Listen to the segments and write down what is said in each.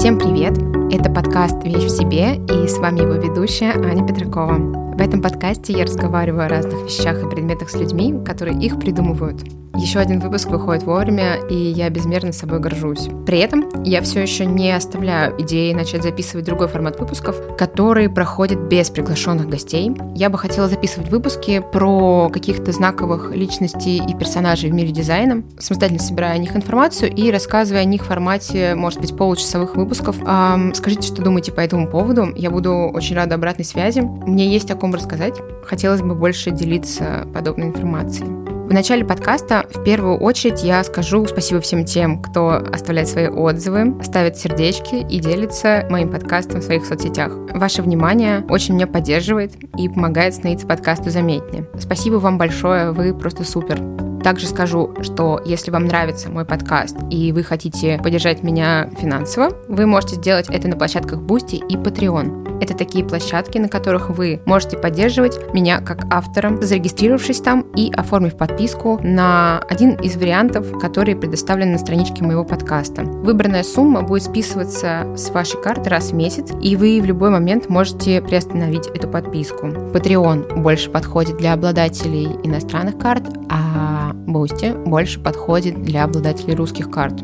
Всем привет! Это подкаст «Вещь в себе» и с вами его ведущая Аня Петракова. В этом подкасте я разговариваю о разных вещах и предметах с людьми, которые их придумывают. Еще один выпуск выходит вовремя, и я безмерно собой горжусь. При этом я все еще не оставляю идеи начать записывать другой формат выпусков, которые проходят без приглашенных гостей. Я бы хотела записывать выпуски про каких-то знаковых личностей и персонажей в мире дизайна, самостоятельно собирая о них информацию и рассказывая о них в формате, может быть, получасовых выпусков. Эм, скажите, что думаете по этому поводу. Я буду очень рада обратной связи. Мне есть о ком рассказать. Хотелось бы больше делиться подобной информацией. В начале подкаста в первую очередь я скажу спасибо всем тем, кто оставляет свои отзывы, ставит сердечки и делится моим подкастом в своих соцсетях. Ваше внимание очень меня поддерживает и помогает становиться подкасту заметнее. Спасибо вам большое, вы просто супер. Также скажу, что если вам нравится мой подкаст и вы хотите поддержать меня финансово, вы можете сделать это на площадках Boosty и Patreon. Это такие площадки, на которых вы можете поддерживать меня как автора, зарегистрировавшись там и оформив подписку на один из вариантов, которые предоставлены на страничке моего подкаста. Выбранная сумма будет списываться с вашей карты раз в месяц, и вы в любой момент можете приостановить эту подписку. Patreon больше подходит для обладателей иностранных карт, а Boosty больше подходит для обладателей русских карт.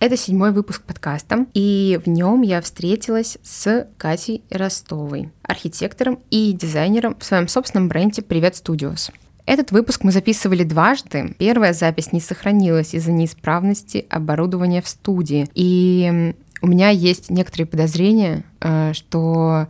Это седьмой выпуск подкаста, и в нем я встретилась с Катей Ростовой, архитектором и дизайнером в своем собственном бренде «Привет Studios». Этот выпуск мы записывали дважды. Первая запись не сохранилась из-за неисправности оборудования в студии. И у меня есть некоторые подозрения, э, что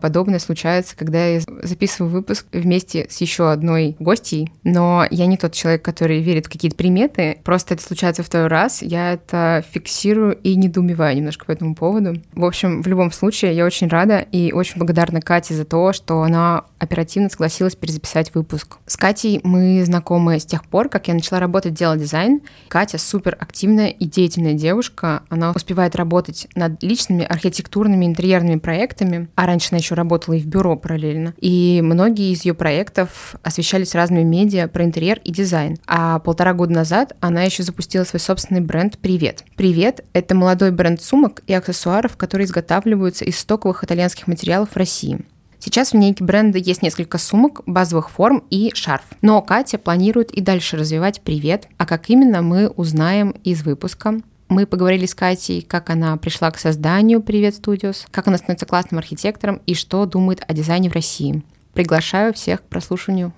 подобное случается, когда я записываю выпуск вместе с еще одной гостьей, но я не тот человек, который верит в какие-то приметы, просто это случается второй раз, я это фиксирую и недоумеваю немножко по этому поводу. В общем, в любом случае, я очень рада и очень благодарна Кате за то, что она оперативно согласилась перезаписать выпуск. С Катей мы знакомы с тех пор, как я начала работать делать дизайн. Катя супер активная и деятельная девушка, она успевает работать над личными архитектурными интерьерными проектами, а раньше раньше она еще работала и в бюро параллельно. И многие из ее проектов освещались разными медиа про интерьер и дизайн. А полтора года назад она еще запустила свой собственный бренд «Привет». «Привет» — это молодой бренд сумок и аксессуаров, которые изготавливаются из стоковых итальянских материалов в России. Сейчас в линейке бренда есть несколько сумок, базовых форм и шарф. Но Катя планирует и дальше развивать «Привет», а как именно мы узнаем из выпуска. Мы поговорили с Катей, как она пришла к созданию «Привет, Studios», как она становится классным архитектором и что думает о дизайне в России. Приглашаю всех к прослушиванию.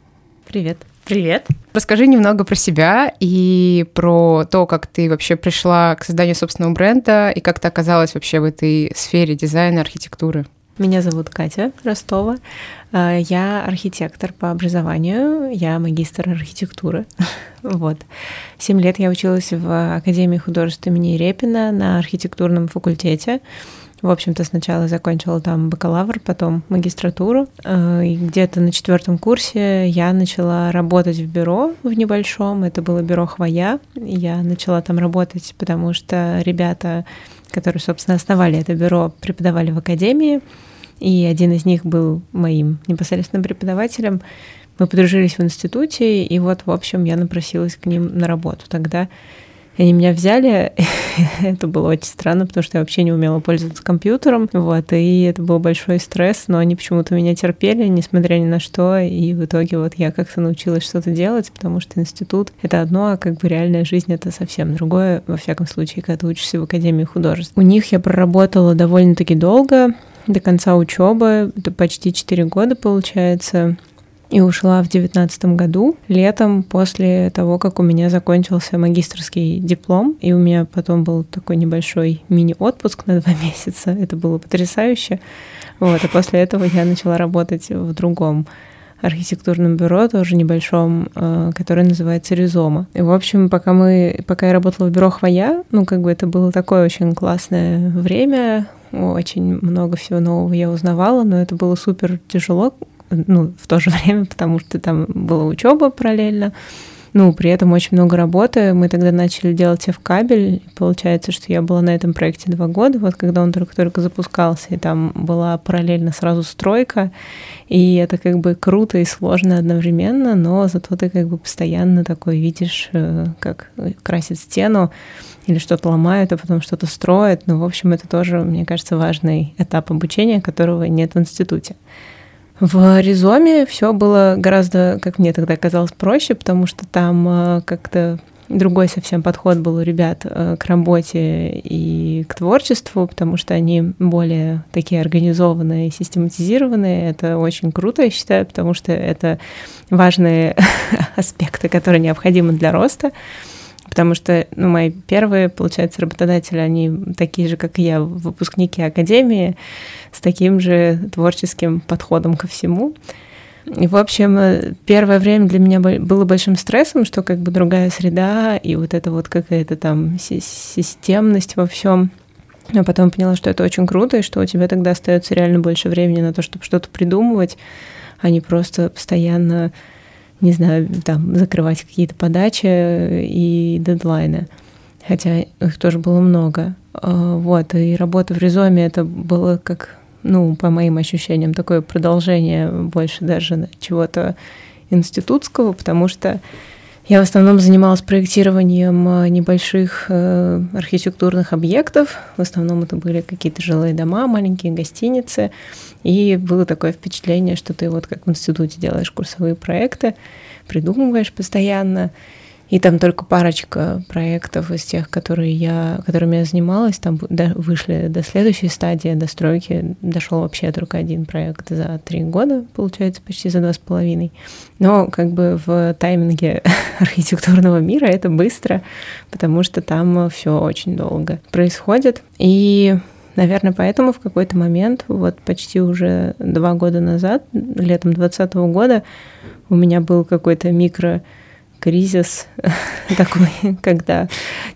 Привет. Привет. Расскажи немного про себя и про то, как ты вообще пришла к созданию собственного бренда и как ты оказалась вообще в этой сфере дизайна, архитектуры. Меня зовут Катя Ростова. А, я архитектор по образованию, я магистр архитектуры. Вот. Семь лет я училась в Академии художеств имени Репина на архитектурном факультете. В общем-то, сначала закончила там бакалавр, потом магистратуру. А, и где-то на четвертом курсе я начала работать в бюро в небольшом. Это было бюро Хвоя. Я начала там работать, потому что ребята которые, собственно, основали это бюро, преподавали в академии, и один из них был моим непосредственным преподавателем. Мы подружились в институте, и вот, в общем, я напросилась к ним на работу. Тогда они меня взяли, это было очень странно, потому что я вообще не умела пользоваться компьютером, вот, и это был большой стресс, но они почему-то меня терпели, несмотря ни на что, и в итоге вот я как-то научилась что-то делать, потому что институт — это одно, а как бы реальная жизнь — это совсем другое, во всяком случае, когда ты учишься в Академии художеств. У них я проработала довольно-таки долго, до конца учебы, это почти 4 года получается, и ушла в девятнадцатом году, летом, после того, как у меня закончился магистрский диплом, и у меня потом был такой небольшой мини-отпуск на два месяца. Это было потрясающе. Вот, и после этого я начала работать в другом архитектурном бюро, тоже небольшом, э, которое называется Ризома. И, в общем, пока мы, пока я работала в бюро Хвоя, ну, как бы это было такое очень классное время, очень много всего нового я узнавала, но это было супер тяжело, ну, в то же время, потому что там была учеба параллельно. ну, при этом очень много работы. Мы тогда начали делать в кабель. Получается, что я была на этом проекте два года, вот когда он только-только запускался, и там была параллельно сразу стройка, и это как бы круто и сложно одновременно, но зато ты как бы постоянно такой видишь, э, как красит стену, или что-то ломают, а потом что-то строят. Ну, в общем, это тоже, мне кажется, важный этап обучения, которого нет в институте. В Ризоме все было гораздо, как мне тогда казалось, проще, потому что там э, как-то другой совсем подход был у ребят э, к работе и к творчеству, потому что они более такие организованные и систематизированные. Это очень круто, я считаю, потому что это важные аспекты, которые необходимы для роста потому что ну, мои первые, получается, работодатели, они такие же, как и я, выпускники академии, с таким же творческим подходом ко всему. И, в общем, первое время для меня было большим стрессом, что как бы другая среда и вот эта вот какая-то там системность во всем. Но потом поняла, что это очень круто, и что у тебя тогда остается реально больше времени на то, чтобы что-то придумывать, а не просто постоянно не знаю, там, закрывать какие-то подачи и дедлайны. Хотя их тоже было много. А, вот, и работа в Резоме это было как, ну, по моим ощущениям, такое продолжение больше даже чего-то институтского, потому что я в основном занималась проектированием э, небольших э, архитектурных объектов. В основном это были какие-то жилые дома, маленькие гостиницы. И было такое впечатление, что ты вот как в институте делаешь курсовые проекты, придумываешь постоянно. И там только парочка проектов из тех, которые я, которыми я занималась, там вышли до следующей стадии, до стройки. Дошел вообще только один проект за три года, получается, почти за два с половиной. Но как бы в тайминге архитектурного мира это быстро, потому что там все очень долго происходит. И Наверное, поэтому в какой-то момент, вот почти уже два года назад, летом 2020 года, у меня был какой-то микро кризис такой, когда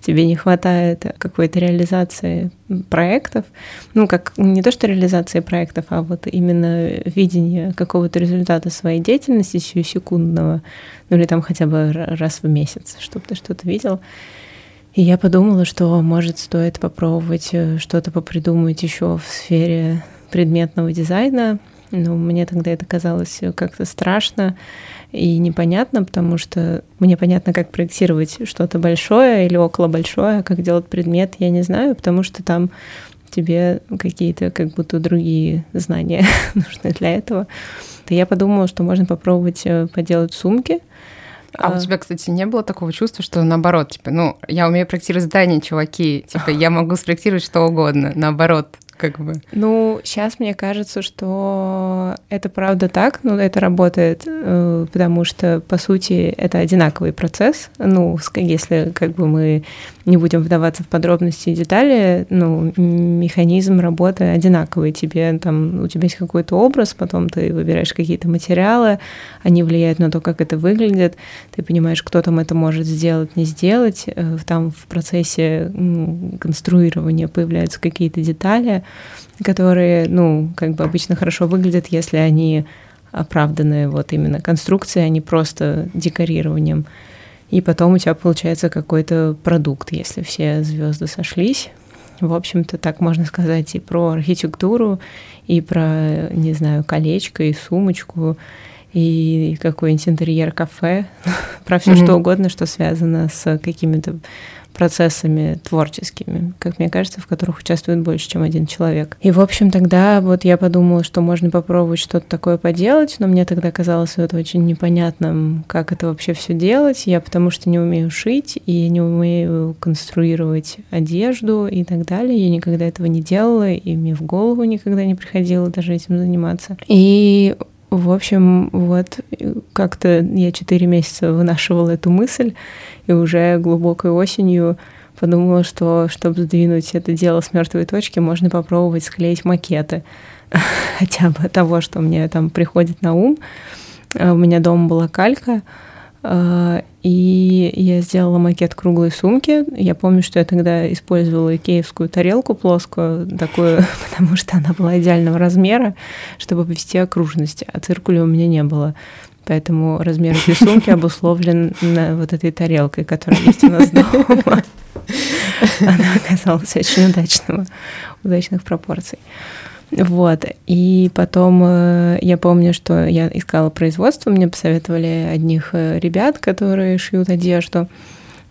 тебе не хватает какой-то реализации проектов. Ну, как не то, что реализации проектов, а вот именно видение какого-то результата своей деятельности сиюсекундного, ну или там хотя бы раз в месяц, чтобы ты что-то видел. И я подумала, что, может, стоит попробовать э, что-то попридумать еще в сфере предметного дизайна. Но мне тогда это казалось как-то страшно и непонятно, потому что мне понятно, как проектировать что-то большое или около большое, а как делать предмет, я не знаю, потому что там тебе какие-то как будто другие знания нужны для этого. То я подумала, что можно попробовать э, поделать сумки. А, а у тебя, кстати, не было такого чувства, что наоборот, типа, ну, я умею проектировать здания, чуваки, типа, я могу спроектировать что угодно, наоборот, как бы. Ну, сейчас мне кажется, что это правда так, но это работает, э, потому что, по сути, это одинаковый процесс. Ну, если как бы мы не будем вдаваться в подробности и детали, ну, механизм работы одинаковый. Тебе там, у тебя есть какой-то образ, потом ты выбираешь какие-то материалы, они влияют на то, как это выглядит, ты понимаешь, кто там это может сделать, не сделать, э, там в процессе конструирования появляются какие-то детали, которые, ну, как бы обычно хорошо выглядят, если они оправданные вот именно конструкцией, а не просто декорированием. И потом у тебя получается какой-то продукт, если все звезды сошлись. В общем-то, так можно сказать и про архитектуру, и про, не знаю, колечко, и сумочку, и какой-нибудь интерьер кафе, про все mm-hmm. что угодно, что связано с какими-то процессами творческими, как мне кажется, в которых участвует больше, чем один человек. И, в общем, тогда вот я подумала, что можно попробовать что-то такое поделать, но мне тогда казалось это очень непонятным, как это вообще все делать. Я потому что не умею шить и не умею конструировать одежду и так далее. Я никогда этого не делала, и мне в голову никогда не приходило даже этим заниматься. И в общем, вот как-то я четыре месяца вынашивала эту мысль, и уже глубокой осенью подумала, что чтобы сдвинуть это дело с мертвой точки, можно попробовать склеить макеты хотя бы того, что мне там приходит на ум. А у меня дома была калька, и я сделала макет круглой сумки. Я помню, что я тогда использовала икеевскую тарелку плоскую, такую, потому что она была идеального размера, чтобы повести окружности, а циркуля у меня не было. Поэтому размер этой сумки обусловлен вот этой тарелкой, которая есть у нас дома. Она оказалась очень удачного, удачных пропорций. Вот. И потом э, я помню, что я искала производство, мне посоветовали одних э, ребят, которые шьют одежду.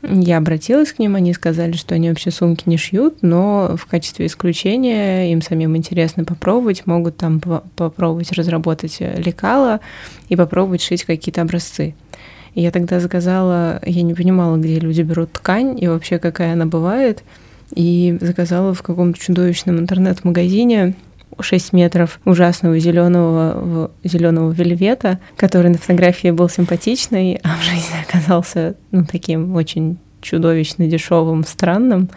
Я обратилась к ним, они сказали, что они вообще сумки не шьют, но в качестве исключения им самим интересно попробовать, могут там попробовать разработать э, лекала и попробовать шить какие-то образцы. Я тогда заказала, я не понимала, где люди берут ткань и вообще какая она бывает, и заказала в каком-то чудовищном интернет-магазине 6 метров ужасного зеленого зеленого вельвета, который на фотографии был симпатичный, а в жизни оказался ну, таким очень чудовищно дешевым, странным.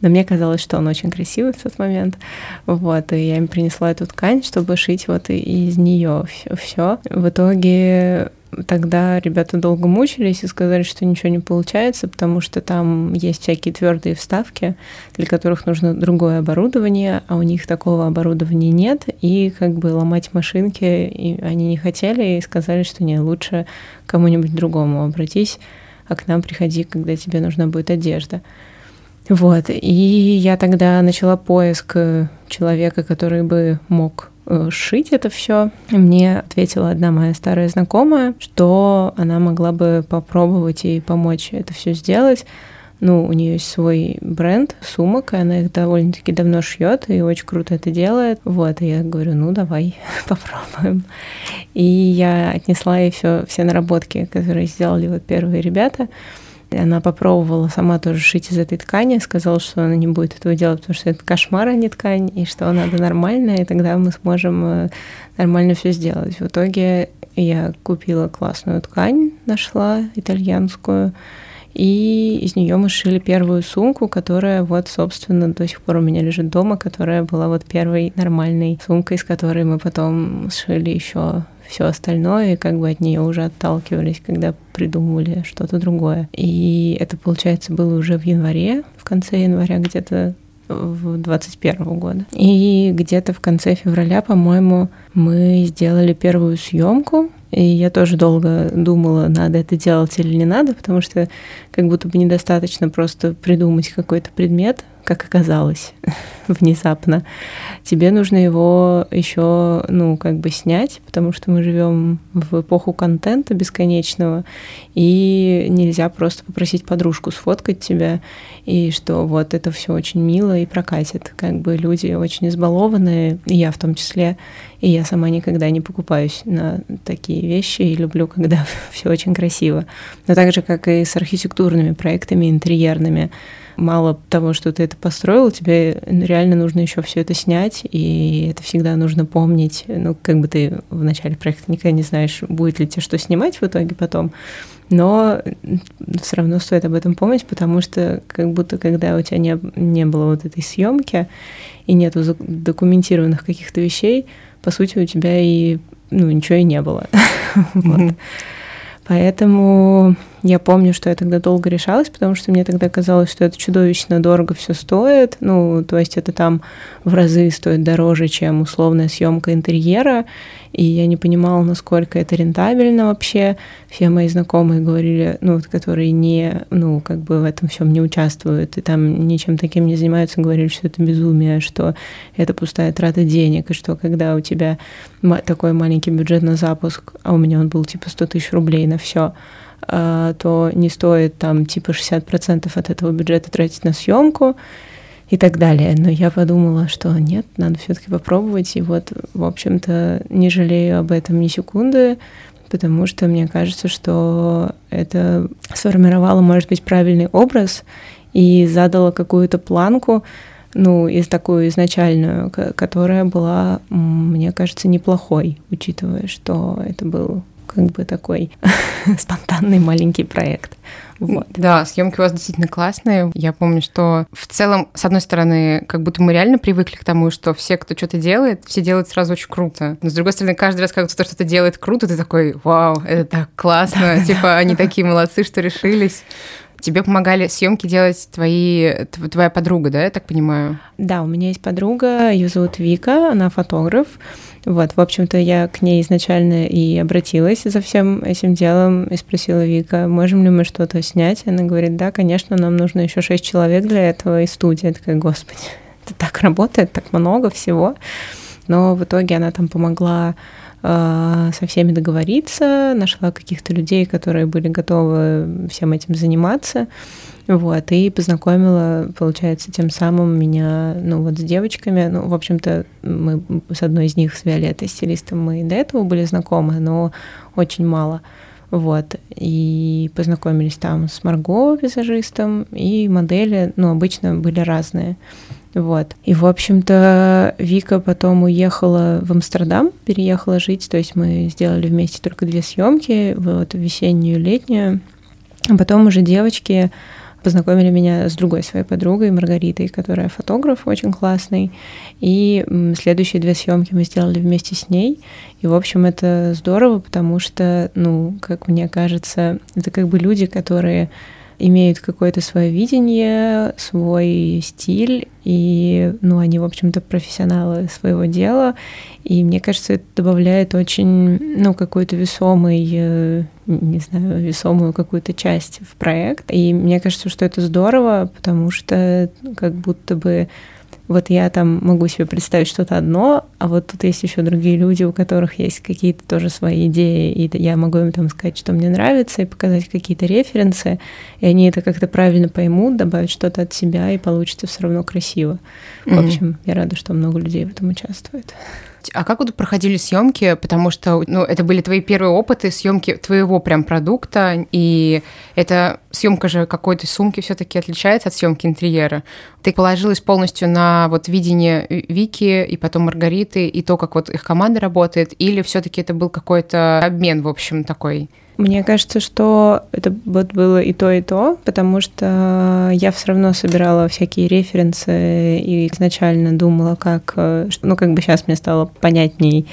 Но мне казалось, что он очень красивый в тот момент. Вот, и я им принесла эту ткань, чтобы шить вот из нее все. В итоге Тогда ребята долго мучились и сказали, что ничего не получается, потому что там есть всякие твердые вставки, для которых нужно другое оборудование, а у них такого оборудования нет, и как бы ломать машинки и они не хотели и сказали, что не, лучше кому-нибудь другому обратись, а к нам приходи, когда тебе нужна будет одежда. Вот, и я тогда начала поиск человека, который бы мог шить это все. Мне ответила одна моя старая знакомая, что она могла бы попробовать и помочь это все сделать. Ну, у нее есть свой бренд сумок, и она их довольно-таки давно шьет и очень круто это делает. Вот, и я говорю, ну давай попробуем. И я отнесла ей все, все наработки, которые сделали вот первые ребята. Она попробовала сама тоже шить из этой ткани, сказала, что она не будет этого делать, потому что это кошмар, а не ткань, и что надо нормально, и тогда мы сможем э, нормально все сделать. В итоге я купила классную ткань, нашла итальянскую, и из нее мы шили первую сумку, которая вот, собственно, до сих пор у меня лежит дома, которая была вот первой нормальной сумкой, с которой мы потом сшили еще все остальное, и как бы от нее уже отталкивались, когда придумывали что-то другое. И это, получается, было уже в январе, в конце января где-то в 21 года. И где-то в конце февраля, по-моему, мы сделали первую съемку. И я тоже долго думала, надо это делать или не надо, потому что как будто бы недостаточно просто придумать какой-то предмет, как оказалось, внезапно. Тебе нужно его еще, ну, как бы снять, потому что мы живем в эпоху контента бесконечного, и нельзя просто попросить подружку сфоткать тебя, и что вот это все очень мило и прокатит. Как бы люди очень избалованные, и я в том числе, и я сама никогда не покупаюсь на такие вещи и люблю, когда все очень красиво. Но так же, как и с архитектурными проектами, интерьерными, мало того, что ты это построил, тебе реально нужно еще все это снять, и это всегда нужно помнить. Ну, как бы ты в начале проекта никогда не знаешь, будет ли тебе что снимать в итоге потом, но все равно стоит об этом помнить, потому что как будто когда у тебя не, не было вот этой съемки и нету документированных каких-то вещей, по сути, у тебя и ну, ничего и не было. Поэтому я помню, что я тогда долго решалась, потому что мне тогда казалось, что это чудовищно дорого все стоит. Ну, то есть это там в разы стоит дороже, чем условная съемка интерьера. И я не понимала, насколько это рентабельно вообще. Все мои знакомые говорили, ну, которые не, ну, как бы в этом всем не участвуют и там ничем таким не занимаются, говорили, что это безумие, что это пустая трата денег, и что когда у тебя такой маленький бюджет на запуск, а у меня он был типа 100 тысяч рублей на все, то не стоит там типа 60% от этого бюджета тратить на съемку и так далее. Но я подумала, что нет, надо все-таки попробовать. И вот, в общем-то, не жалею об этом ни секунды, потому что мне кажется, что это сформировало, может быть, правильный образ и задало какую-то планку, ну, из такую изначальную, которая была, мне кажется, неплохой, учитывая, что это был как бы такой спонтанный маленький проект. Вот. Да, съемки у вас действительно классные. Я помню, что в целом, с одной стороны, как будто мы реально привыкли к тому, что все, кто что-то делает, все делают сразу очень круто. Но с другой стороны, каждый раз, когда кто-то что-то делает круто, ты такой, вау, это так классно. Типа, они такие молодцы, что решились. Тебе помогали съемки делать твои, твоя подруга, да, я так понимаю? Да, у меня есть подруга, ее зовут Вика, она фотограф. Вот, в общем-то, я к ней изначально и обратилась за всем этим делом и спросила Вика, можем ли мы что-то снять? Она говорит, да, конечно, нам нужно еще шесть человек для этого и студия. Я такая, господи, это так работает, так много всего. Но в итоге она там помогла со всеми договориться, нашла каких-то людей, которые были готовы всем этим заниматься. Вот, и познакомила, получается, тем самым меня, ну, вот с девочками. Ну, в общем-то, мы с одной из них, с Виолеттой, стилистом, мы до этого были знакомы, но очень мало. Вот, и познакомились там с Марго, визажистом, и модели, ну, обычно были разные. Вот. И, в общем-то, Вика потом уехала в Амстердам, переехала жить, то есть мы сделали вместе только две съемки, вот весеннюю и летнюю. А потом уже девочки познакомили меня с другой своей подругой, Маргаритой, которая фотограф очень классный. И следующие две съемки мы сделали вместе с ней. И, в общем, это здорово, потому что, ну, как мне кажется, это как бы люди, которые имеют какое-то свое видение, свой стиль, и, ну, они, в общем-то, профессионалы своего дела, и мне кажется, это добавляет очень, ну, какой-то весомый, э, не знаю, весомую какую-то часть в проект, и мне кажется, что это здорово, потому что как будто бы вот я там могу себе представить что-то одно, а вот тут есть еще другие люди, у которых есть какие-то тоже свои идеи, и я могу им там сказать, что мне нравится, и показать какие-то референсы, и они это как-то правильно поймут, добавят что-то от себя, и получится все равно красиво. Mm-hmm. В общем, я рада, что много людей в этом участвует. А как вот проходили съемки? Потому что, ну, это были твои первые опыты съемки твоего прям продукта, и эта съемка же какой-то сумки все-таки отличается от съемки интерьера. Ты положилась полностью на вот видение Вики и потом Маргариты и то, как вот их команда работает, или все-таки это был какой-то обмен, в общем, такой? Мне кажется, что это вот было и то, и то, потому что я все равно собирала всякие референсы и изначально думала, как, э, ну, как бы сейчас мне стало понятней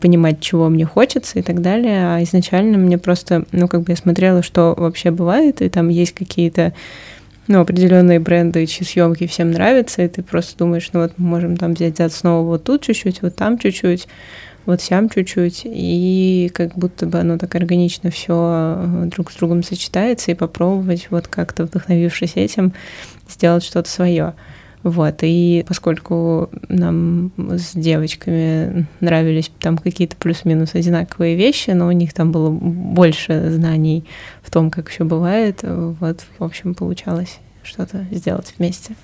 понимать, чего мне хочется и так далее, а изначально мне просто, ну, как бы я смотрела, что вообще бывает, и там есть какие-то ну, определенные бренды, чьи съемки всем нравятся, и ты просто думаешь, ну вот мы можем там взять за основу вот тут чуть-чуть, вот там чуть-чуть, вот сям чуть-чуть, и как будто бы оно так органично все э, друг с другом сочетается, и попробовать вот как-то вдохновившись этим, сделать что-то свое. Вот, и поскольку нам с девочками нравились там какие-то плюс-минус одинаковые вещи, но у них там было больше знаний в том, как все бывает, вот, в общем, получалось что-то сделать вместе.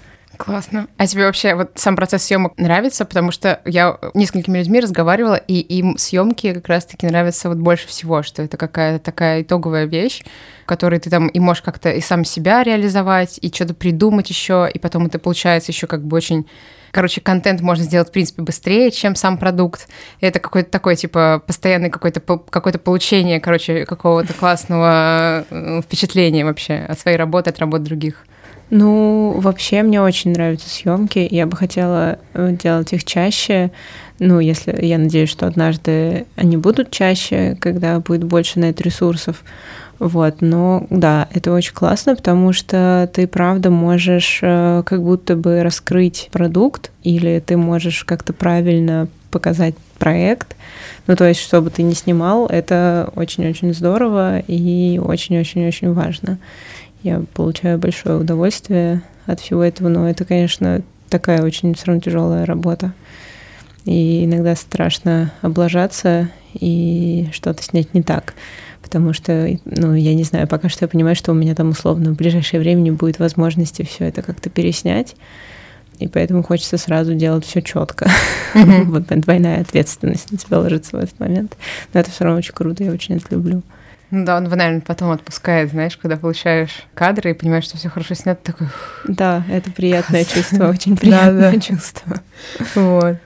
Классно. А тебе вообще вот сам процесс съемок нравится? Потому что я несколькими людьми разговаривала, и им съемки как раз-таки нравятся вот больше всего, что это какая-то такая итоговая вещь, которой ты там и можешь как-то и сам себя реализовать, и что-то придумать еще, и потом это получается еще как бы очень Короче, контент можно сделать, в принципе, быстрее, чем сам продукт. И это какой-то такой, типа, постоянный какой-то какое-то получение, короче, какого-то классного э, впечатления вообще от своей работы, от работ других. Ну, вообще мне очень нравятся съемки. Я бы хотела э, делать их чаще. Ну, если я надеюсь, что однажды они будут чаще, когда будет больше на это ресурсов. Вот, но да, это очень классно, потому что ты правда можешь э, как будто бы раскрыть продукт, или ты можешь как-то правильно показать проект. Ну, то есть, чтобы ты не снимал, это очень-очень здорово и очень-очень-очень важно. Я получаю большое удовольствие от всего этого, но это, конечно, такая очень все равно тяжелая работа. И иногда страшно облажаться и что-то снять не так. Потому что, ну, я не знаю, пока что я понимаю, что у меня там условно в ближайшее время не будет возможности все это как-то переснять. И поэтому хочется сразу делать все четко. Mm-hmm. вот двойная ответственность на тебя ложится в этот момент. Но это все равно очень круто, я очень это люблю. Ну да, он, наверное, потом отпускает, знаешь, когда получаешь кадры и понимаешь, что все хорошо снято, такой... Да, это приятное чувство, очень приятное чувство. Вот.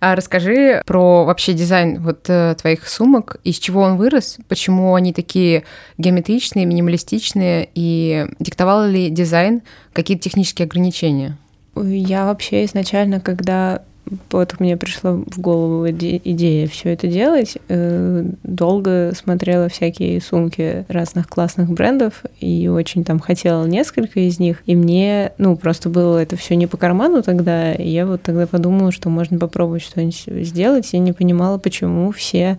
А расскажи про вообще дизайн вот э, твоих сумок, из чего он вырос, почему они такие геометричные, минималистичные, и диктовал ли дизайн какие-то технические ограничения? Я вообще изначально, когда вот мне пришла в голову идея все это делать. Э, долго смотрела всякие сумки разных классных брендов и очень там хотела несколько из них. И мне, ну, просто было это все не по карману тогда. И я вот тогда подумала, что можно попробовать что-нибудь сделать. Я не понимала, почему все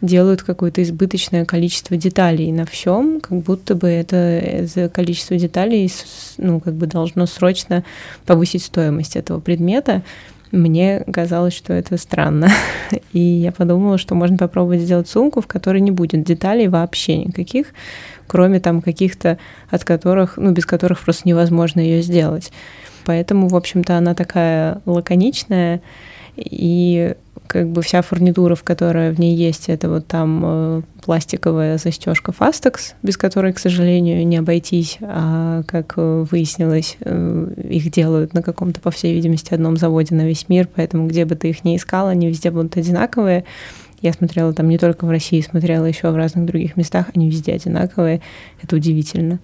делают какое-то избыточное количество деталей на всем, как будто бы это, это количество деталей ну, как бы должно срочно повысить стоимость этого предмета. Мне казалось, что это странно. И я подумала, что можно попробовать сделать сумку, в которой не будет деталей вообще никаких, кроме там каких-то, от которых, ну, без которых просто невозможно ее сделать. Поэтому, в общем-то, она такая лаконичная, и как бы вся фурнитура, в которой в ней есть, это вот там э, пластиковая застежка Fastex, без которой, к сожалению, не обойтись, а как э, выяснилось, э, их делают на каком-то, по всей видимости, одном заводе на весь мир, поэтому где бы ты их ни искал, они везде будут одинаковые. Я смотрела там не только в России, смотрела еще в разных других местах, они везде одинаковые. Это удивительно.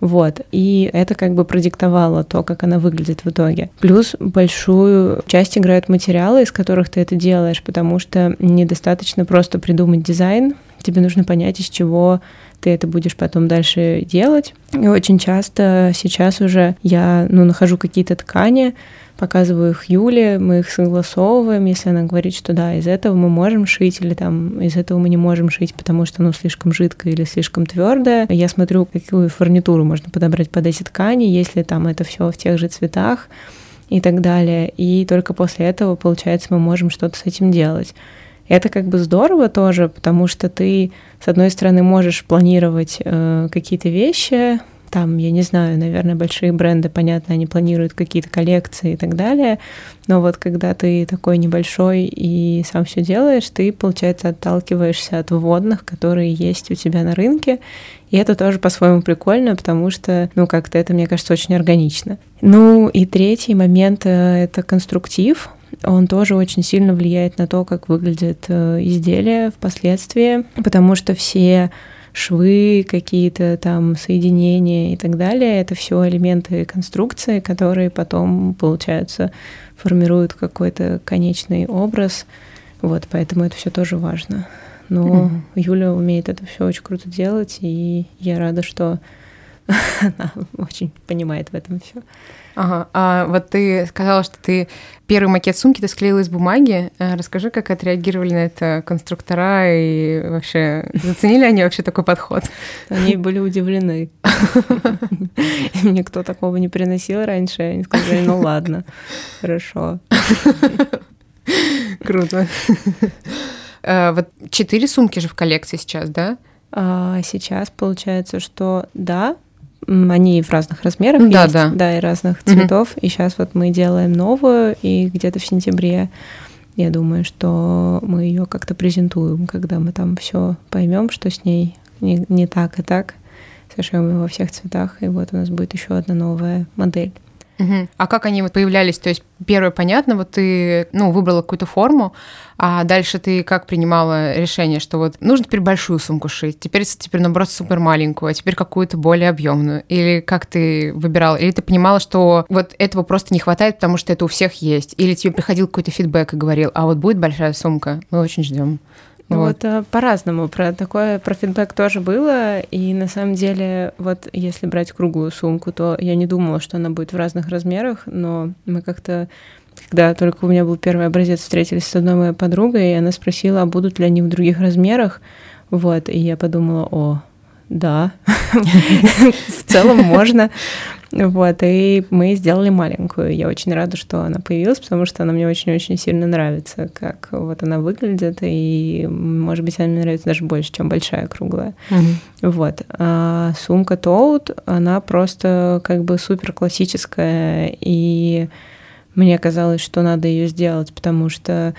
Вот. И это как бы продиктовало то, как она выглядит в итоге. Плюс большую часть играют материалы, из которых ты это делаешь, потому что недостаточно просто придумать дизайн, тебе нужно понять, из чего ты это будешь потом дальше делать. И очень часто сейчас уже я ну, нахожу какие-то ткани, показываю их Юле, мы их согласовываем, если она говорит, что да, из этого мы можем шить, или там из этого мы не можем шить, потому что оно слишком жидкое или слишком твердое. Я смотрю, какую фурнитуру можно подобрать под эти ткани, если там это все в тех же цветах и так далее. И только после этого, получается, мы можем что-то с этим делать. Это как бы здорово тоже, потому что ты, с одной стороны, можешь планировать э, какие-то вещи, там, я не знаю, наверное, большие бренды, понятно, они планируют какие-то коллекции и так далее, но вот когда ты такой небольшой и сам все делаешь, ты, получается, отталкиваешься от вводных, которые есть у тебя на рынке, и это тоже по-своему прикольно, потому что, ну, как-то это, мне кажется, очень органично. Ну, и третий момент э, — это конструктив, он тоже очень сильно влияет на то, как выглядит э, изделие впоследствии, потому что все швы, какие-то там соединения и так далее. Это все элементы конструкции, которые потом, получается, формируют какой-то конечный образ. Вот, поэтому это все тоже важно. Но mm-hmm. Юля умеет это все очень круто делать, и я рада, что она очень понимает в этом все. Ага. А вот ты сказала, что ты первый макет сумки ты склеила из бумаги. Э, расскажи, как отреагировали на это конструктора и вообще заценили они вообще такой подход? Они были удивлены. Мне кто такого не приносил раньше. Они сказали, ну ладно, хорошо. Круто. Э, вот четыре сумки же в коллекции сейчас, да? А сейчас получается, что да, они в разных размерах да, есть, да. да, и разных цветов. Угу. И сейчас вот мы делаем новую, и где-то в сентябре я думаю, что мы ее как-то презентуем, когда мы там все поймем, что с ней не, не так и так, сошьем ее во всех цветах, и вот у нас будет еще одна новая модель. Угу. А как они вот появлялись? То есть первое понятно, вот ты ну выбрала какую-то форму, а дальше ты как принимала решение, что вот нужно теперь большую сумку шить, теперь теперь наоборот супер маленькую, а теперь какую-то более объемную, или как ты выбирала, или ты понимала, что вот этого просто не хватает, потому что это у всех есть, или тебе приходил какой-то фидбэк и говорил, а вот будет большая сумка, мы очень ждем. Вот, вот э, по-разному. Про такое, про фидбэк тоже было. И на самом деле, вот если брать круглую сумку, то я не думала, что она будет в разных размерах, но мы как-то когда только у меня был первый образец, встретились с одной моей подругой, и она спросила, а будут ли они в других размерах. Вот, и я подумала, о, да, в целом можно. Вот, и мы сделали маленькую. Я очень рада, что она появилась, потому что она мне очень-очень сильно нравится, как вот она выглядит, и, может быть, она мне нравится даже больше, чем большая круглая. Mm-hmm. Вот. А сумка Тоут, она просто как бы супер классическая, и мне казалось, что надо ее сделать, потому что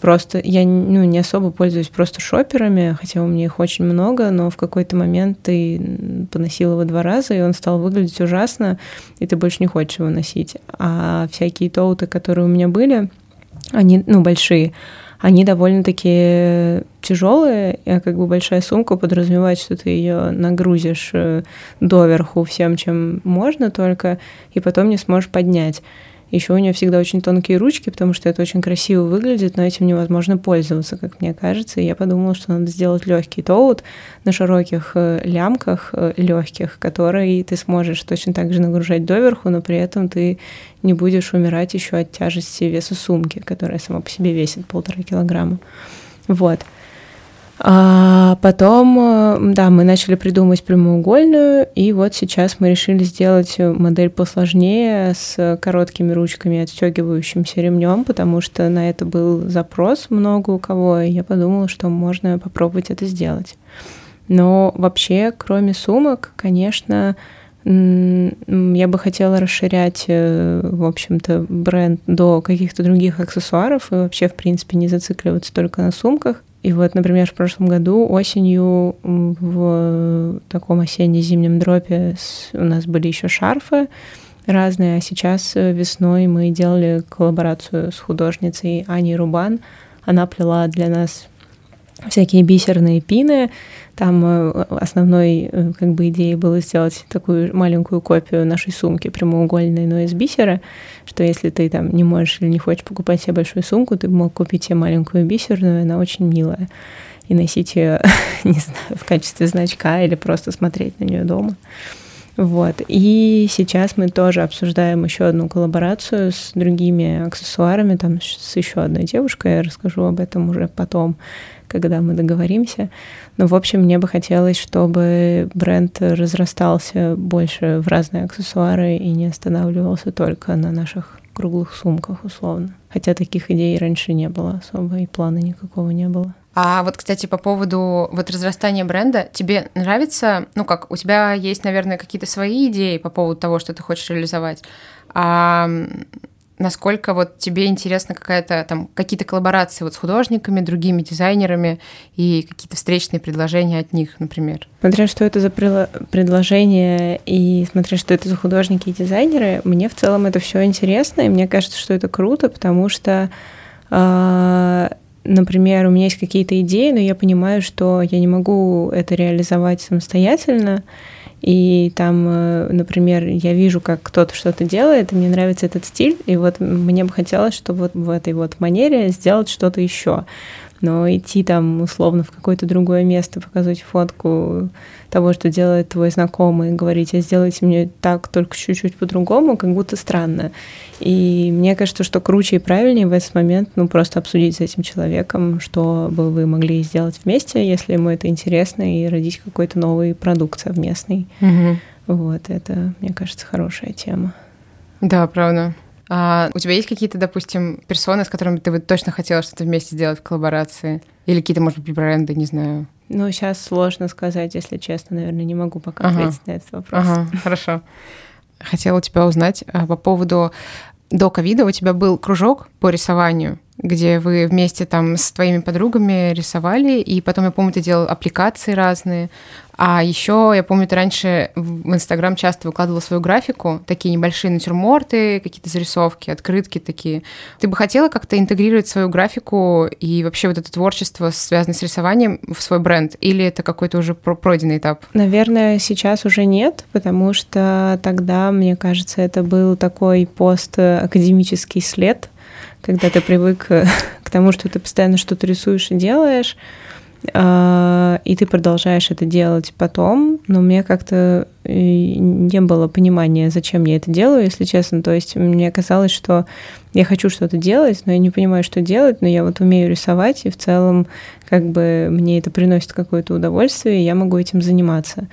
просто я ну, не особо пользуюсь просто шоперами, хотя у меня их очень много, но в какой-то момент ты поносил его два раза, и он стал выглядеть ужасно, и ты больше не хочешь его носить. А всякие тоуты, которые у меня были, они, ну, большие, они довольно-таки тяжелые, а как бы большая сумка подразумевает, что ты ее нагрузишь э, доверху всем, чем можно только, и потом не сможешь поднять. Еще у нее всегда очень тонкие ручки, потому что это очень красиво выглядит, но этим невозможно пользоваться, как мне кажется. И я подумала, что надо сделать легкий тоут на широких э, лямках э, легких, который ты сможешь точно так же нагружать доверху, но при этом ты не будешь умирать еще от тяжести веса сумки, которая сама по себе весит полтора килограмма. Вот. А потом, э, да, мы начали придумывать прямоугольную, и вот сейчас мы решили сделать модель посложнее с короткими ручками отстегивающимся ремнем, потому что на это был запрос много у кого, и я подумала, что можно попробовать это сделать. Но вообще, кроме сумок, конечно, я бы хотела расширять, э, в общем-то, бренд до каких-то других аксессуаров и вообще, в принципе, не зацикливаться только на сумках. И вот, например, в прошлом году осенью в таком осенне-зимнем дропе у нас были еще шарфы разные, а сейчас э, весной мы делали коллаборацию с художницей Аней Рубан. Она плела для нас всякие бисерные пины. Там э, основной э, как бы идеей было сделать такую маленькую копию нашей сумки прямоугольной, но из бисера, что если ты там не можешь или не хочешь покупать себе большую сумку, ты мог купить себе маленькую бисерную, она очень милая. И носить ее, не знаю, в качестве значка или просто смотреть на нее дома. Вот. И сейчас мы тоже обсуждаем еще одну коллаборацию с другими аксессуарами, там с еще одной девушкой, я расскажу об этом уже потом когда мы договоримся. Но, в общем, мне бы хотелось, чтобы бренд разрастался больше в разные аксессуары и не останавливался только на наших круглых сумках, условно. Хотя таких идей раньше не было особо, и плана никакого не было. А вот, кстати, по поводу вот разрастания бренда, тебе нравится, ну как, у тебя есть, наверное, какие-то свои идеи по поводу того, что ты хочешь реализовать, а насколько вот тебе интересна какая-то там какие-то коллаборации вот с художниками, другими дизайнерами и какие-то встречные предложения от них, например? Смотря что это за предложение и смотря что это за художники и дизайнеры, мне в целом это все интересно, и мне кажется, что это круто, потому что э, например, у меня есть какие-то идеи, но я понимаю, что я не могу это реализовать самостоятельно, и там, э, например, я вижу, как кто-то что-то делает, и мне нравится этот стиль, и вот мне бы хотелось, чтобы вот в этой вот манере сделать что-то еще. Но идти там условно в какое-то другое место, показывать фотку того, что делает твой знакомый, говорить, а сделайте мне так, только чуть-чуть по-другому, как будто странно. И мне кажется, что круче и правильнее в этот момент, ну, просто обсудить с этим человеком, что бы вы могли сделать вместе, если ему это интересно, и родить какой-то новый продукт совместный. Угу. Вот, это, мне кажется, хорошая тема. Да, правда. А у тебя есть какие-то, допустим, персоны, с которыми ты бы точно хотела что-то вместе сделать в коллаборации? Или какие-то, может быть, бренды, не знаю? Ну, сейчас сложно сказать, если честно, наверное, не могу пока ага. ответить на этот вопрос. Ага, хорошо. Хотела у тебя узнать а, по поводу до ковида у тебя был кружок по рисованию, где вы вместе там с твоими подругами рисовали, и потом, я помню, ты делал аппликации разные. А еще, я помню, ты раньше в Инстаграм часто выкладывала свою графику, такие небольшие натюрморты, какие-то зарисовки, открытки такие. Ты бы хотела как-то интегрировать свою графику и вообще вот это творчество, связанное с рисованием, в свой бренд? Или это какой-то уже пройденный этап? Наверное, сейчас уже нет, потому что тогда, мне кажется, это был такой постакадемический след, когда ты привык к тому, что ты постоянно что-то рисуешь и делаешь, а, и ты продолжаешь это делать потом, но мне как-то э, не было понимания, зачем я это делаю, если честно. То есть мне казалось, что я хочу что-то делать, но я не понимаю, что делать, но я вот умею рисовать, и в целом как бы мне это приносит какое-то удовольствие, и я могу этим заниматься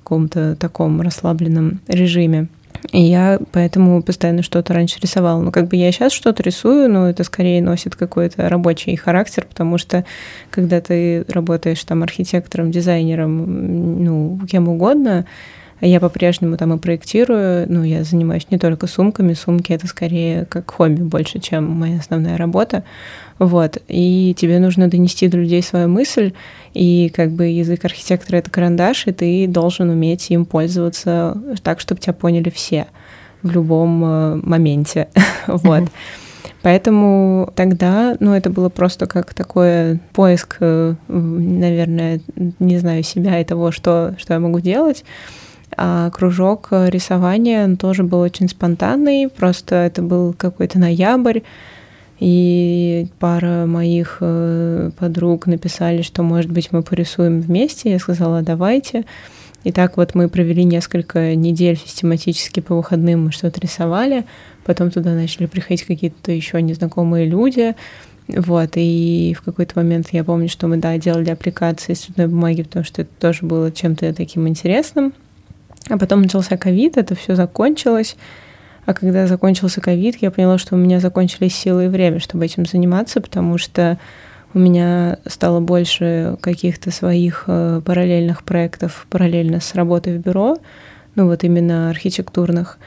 в каком-то таком расслабленном режиме. И я поэтому постоянно что-то раньше рисовала. Ну, как бы я сейчас что-то рисую, но это скорее носит какой-то рабочий характер, потому что когда ты работаешь там архитектором, дизайнером, ну, кем угодно, я по-прежнему там и проектирую, ну, я занимаюсь не только сумками, сумки это скорее как хобби больше, чем моя основная работа. Вот. И тебе нужно донести до людей свою мысль, и как бы язык архитектора — это карандаш, и ты должен уметь им пользоваться так, чтобы тебя поняли все в любом э, моменте. вот. Поэтому тогда, ну, это было просто как такой поиск, э, наверное, не знаю, себя и того, что, что я могу делать. А кружок рисования тоже был очень спонтанный, просто это был какой-то ноябрь, и пара моих э, подруг написали, что, может быть, мы порисуем вместе. Я сказала, давайте. И так вот мы провели несколько недель систематически по выходным, мы что-то рисовали. Потом туда начали приходить какие-то еще незнакомые люди. Вот, и в какой-то момент я помню, что мы, да, делали аппликации из цветной бумаги, потому что это тоже было чем-то таким интересным. А потом начался ковид, это все закончилось. А когда закончился ковид, я поняла, что у меня закончились силы и время, чтобы этим заниматься, потому что у меня стало больше каких-то своих э, параллельных проектов параллельно с работой в бюро, ну вот именно архитектурных.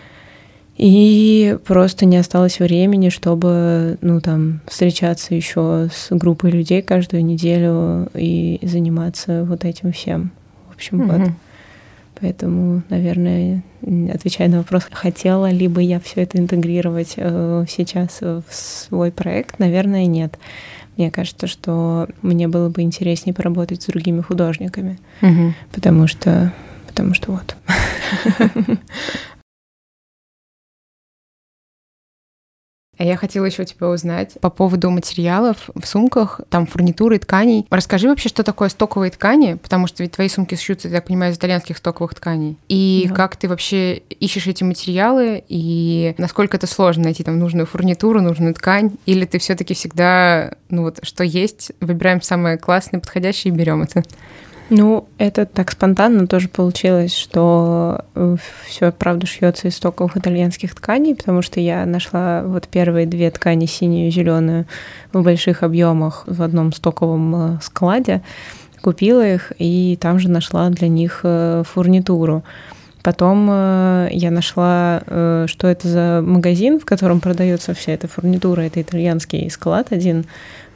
И просто не осталось времени, чтобы, ну, там, встречаться еще с группой людей каждую неделю и заниматься вот этим всем. В общем, mm-hmm. вот. Поэтому, наверное, отвечая на вопрос, хотела ли бы я все это интегрировать э, сейчас в свой проект, наверное, нет. Мне кажется, что мне было бы интереснее поработать с другими художниками, угу. потому что, потому что вот. А я хотела еще у тебя узнать по поводу материалов в сумках, там фурнитуры, тканей. Расскажи вообще, что такое стоковые ткани, потому что ведь твои сумки шьются, я так понимаю, из итальянских стоковых тканей. И да. как ты вообще ищешь эти материалы, и насколько это сложно найти там нужную фурнитуру, нужную ткань, или ты все-таки всегда, ну вот, что есть, выбираем самое классное, подходящее и берем это? Ну, это так спонтанно тоже получилось, что э, все, правда, шьется из стоковых итальянских тканей, потому что я нашла вот первые две ткани, синюю и зеленую, в больших объемах в одном стоковом э, складе, купила их и там же нашла для них э, фурнитуру. Потом я нашла, что это за магазин, в котором продается вся эта фурнитура. Это итальянский склад один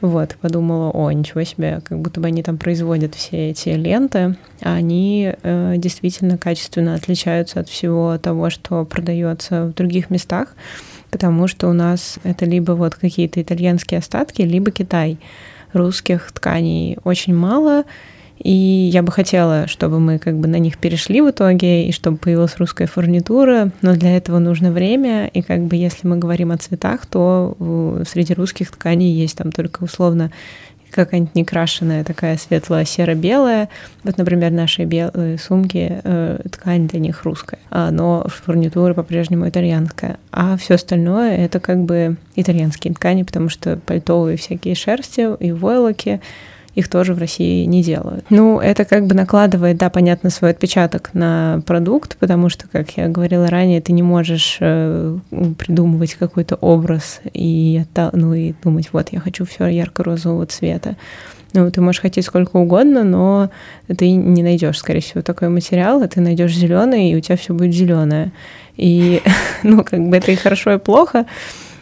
вот, подумала, о, ничего себе, как будто бы они там производят все эти ленты, а они э, действительно качественно отличаются от всего того, что продается в других местах, потому что у нас это либо вот какие-то итальянские остатки, либо Китай. Русских тканей очень мало, и я бы хотела, чтобы мы как бы на них перешли в итоге, и чтобы появилась русская фурнитура, но для этого нужно время, и как бы если мы говорим о цветах, то среди русских тканей есть там только условно какая-нибудь некрашенная такая светлая серо-белая. Вот, например, наши белые сумки, э, ткань для них русская, а, но фурнитура по-прежнему итальянская. А все остальное это как бы итальянские ткани, потому что пальтовые всякие шерсти и войлоки, их тоже в России не делают. Ну, это как бы накладывает, да, понятно, свой отпечаток на продукт, потому что, как я говорила ранее, ты не можешь э, придумывать какой-то образ и, ну, и думать, вот, я хочу все ярко-розового цвета. Ну, ты можешь хотеть сколько угодно, но ты не найдешь, скорее всего, такой материал, а ты найдешь зеленый, и у тебя все будет зеленое. И, ну, как бы это и хорошо, и плохо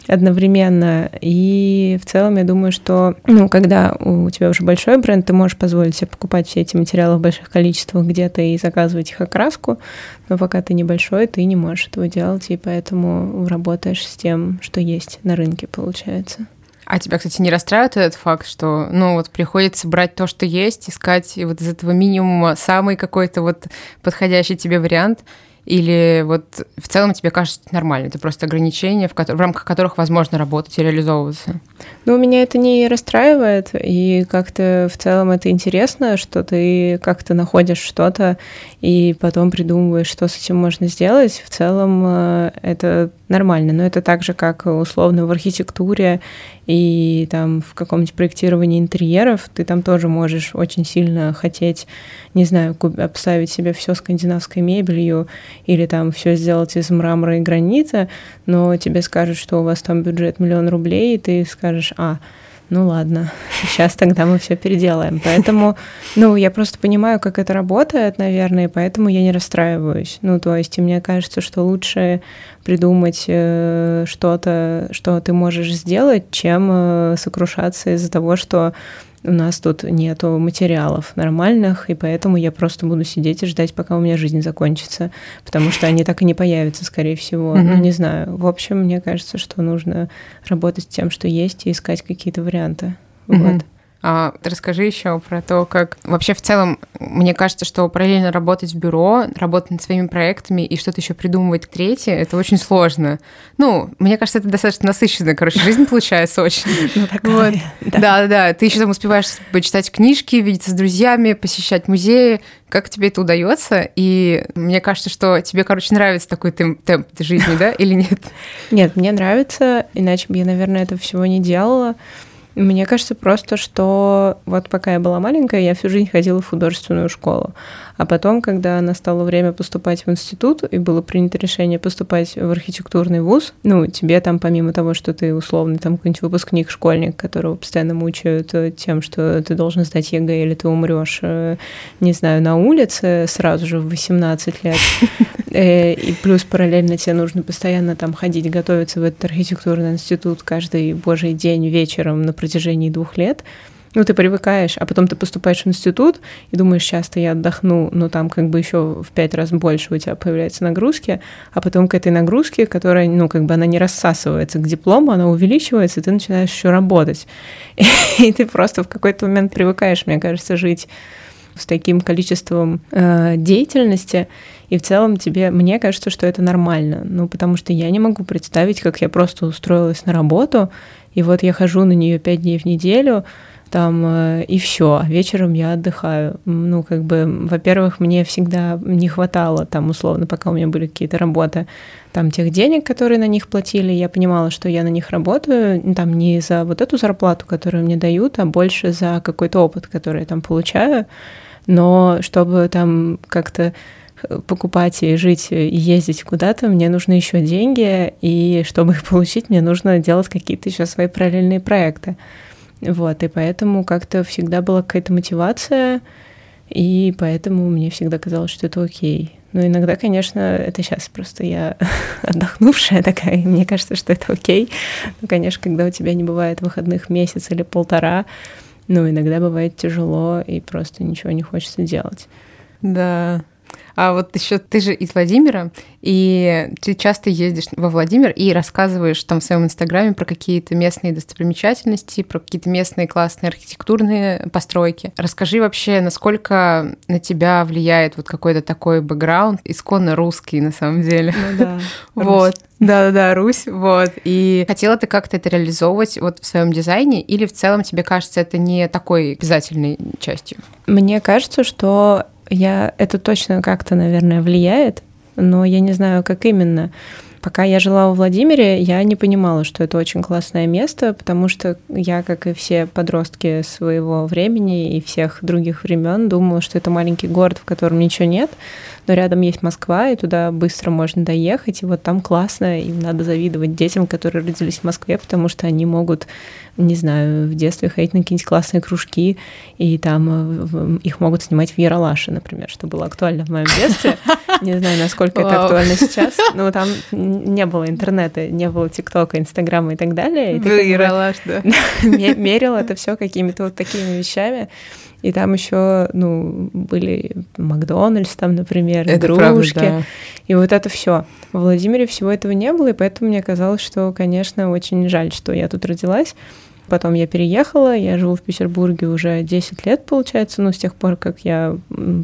одновременно. И в целом я думаю, что ну, когда у тебя уже большой бренд, ты можешь позволить себе покупать все эти материалы в больших количествах где-то и заказывать их окраску, но пока ты небольшой, ты не можешь этого делать, и поэтому работаешь с тем, что есть на рынке, получается. А тебя, кстати, не расстраивает этот факт, что, ну, вот приходится брать то, что есть, искать вот из этого минимума самый какой-то вот подходящий тебе вариант, или вот в целом тебе кажется нормально, это просто ограничения, в, ко- в рамках которых возможно работать и реализовываться? Ну, меня это не расстраивает, и как-то в целом это интересно, что ты как-то находишь что-то и потом придумываешь, что с этим можно сделать. В целом э, это нормально, но это так же, как условно в архитектуре и там в каком-нибудь проектировании интерьеров, ты там тоже можешь очень сильно хотеть, не знаю, обставить себе все скандинавской мебелью или там все сделать из мрамора и гранита, но тебе скажут, что у вас там бюджет миллион рублей, и ты скажешь, а, ну ладно, сейчас тогда мы все переделаем. Поэтому, ну, я просто понимаю, как это работает, наверное, и поэтому я не расстраиваюсь. Ну, то есть, мне кажется, что лучше придумать э, что-то, что ты можешь сделать, чем э, сокрушаться из-за того, что у нас тут нету материалов нормальных, и поэтому я просто буду сидеть и ждать, пока у меня жизнь закончится, потому что они так и не появятся, скорее всего. Mm-hmm. Ну, не знаю. В общем, мне кажется, что нужно работать с тем, что есть, и искать какие-то варианты. Mm-hmm. Вот. А, расскажи еще про то, как вообще в целом, мне кажется, что параллельно работать в бюро, работать над своими проектами и что-то еще придумывать третье, это очень сложно. Ну, мне кажется, это достаточно насыщенная, короче, жизнь получается очень. Ну, такая, да. да, да, ты еще там успеваешь почитать книжки, видеться с друзьями, посещать музеи. Как тебе это удается? И мне кажется, что тебе, короче, нравится такой темп, темп жизни, да, или нет? Нет, мне нравится, иначе бы я, наверное, этого всего не делала. Мне кажется просто, что вот пока я была маленькая, я всю жизнь ходила в художественную школу. А потом, когда настало время поступать в институт, и было принято решение поступать в архитектурный вуз, ну, тебе там, помимо того, что ты условный там какой-нибудь выпускник, школьник, которого постоянно мучают э, тем, что ты должен сдать ЕГЭ или ты умрешь, э, не знаю, на улице сразу же в 18 лет, э, и плюс параллельно тебе нужно постоянно там ходить, готовиться в этот архитектурный институт каждый божий день вечером на протяжении двух лет, ну, ты привыкаешь, а потом ты поступаешь в институт и думаешь, часто я отдохну, но там как бы еще в пять раз больше у тебя появляются нагрузки, а потом к этой нагрузке, которая, ну, как бы она не рассасывается к диплому, она увеличивается, и ты начинаешь еще работать. И ты просто в какой-то момент привыкаешь, мне кажется, жить с таким количеством э, деятельности, и в целом тебе, мне кажется, что это нормально, ну, потому что я не могу представить, как я просто устроилась на работу, и вот я хожу на нее пять дней в неделю, там э, и все, вечером я отдыхаю. Ну, как бы, во-первых, мне всегда не хватало, там, условно, пока у меня были какие-то работы, там, тех денег, которые на них платили, я понимала, что я на них работаю, там, не за вот эту зарплату, которую мне дают, а больше за какой-то опыт, который я там получаю, но чтобы там как-то покупать и жить и ездить куда-то, мне нужны еще деньги, и чтобы их получить, мне нужно делать какие-то еще свои параллельные проекты. Вот, и поэтому как-то всегда была какая-то мотивация, и поэтому мне всегда казалось, что это окей. Но иногда, конечно, это сейчас просто я отдохнувшая такая, и мне кажется, что это окей. Но, конечно, когда у тебя не бывает выходных месяц или полтора, ну, иногда бывает тяжело, и просто ничего не хочется делать. Да, а вот еще ты же из Владимира, и ты часто ездишь во Владимир и рассказываешь там в своем инстаграме про какие-то местные достопримечательности, про какие-то местные классные архитектурные постройки. Расскажи вообще, насколько на тебя влияет вот какой-то такой бэкграунд, исконно русский на самом деле. Ну да. Вот. Да-да-да, Русь, вот. И хотела ты как-то это реализовывать вот в своем дизайне, или в целом тебе кажется это не такой обязательной частью? Мне кажется, что я, это точно как-то, наверное, влияет, но я не знаю, как именно. Пока я жила во Владимире, я не понимала, что это очень классное место, потому что я, как и все подростки своего времени и всех других времен, думала, что это маленький город, в котором ничего нет, но рядом есть Москва, и туда быстро можно доехать, и вот там классно, и надо завидовать детям, которые родились в Москве, потому что они могут не знаю, в детстве ходить на какие-нибудь классные кружки, и там э, их могут снимать в Яралаше, например, что было актуально в моем детстве. Не знаю, насколько это актуально сейчас, но там не было интернета, не было ТикТока, Инстаграма и так далее. Был Яралаш, да. Мерил это все какими-то вот такими вещами. И там еще, ну, были Макдональдс там, например, это игрушки. Правда, да. И вот это все. В Владимире всего этого не было, и поэтому мне казалось, что, конечно, очень жаль, что я тут родилась. Потом я переехала, я живу в Петербурге уже 10 лет, получается, ну, с тех пор, как я